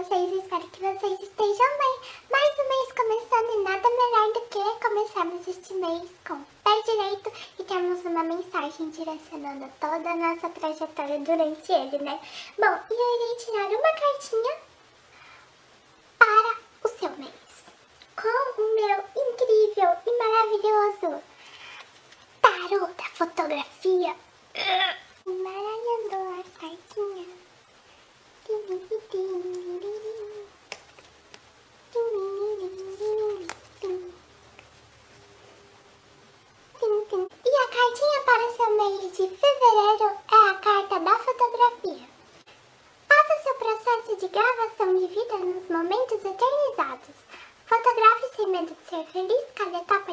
vocês? Espero que vocês estejam bem. Mais um mês começando e nada melhor do que começarmos este mês com pé direito e termos uma mensagem direcionando toda a nossa trajetória durante ele, né? Bom, e eu irei tirar uma cartinha para o seu mês com o meu incrível e maravilhoso tarô da fotografia. Embaralhando as cartinhas. fevereiro é a carta da fotografia. Faça seu processo de gravação de vida nos momentos eternizados. Fotografe sem medo de ser feliz cada etapa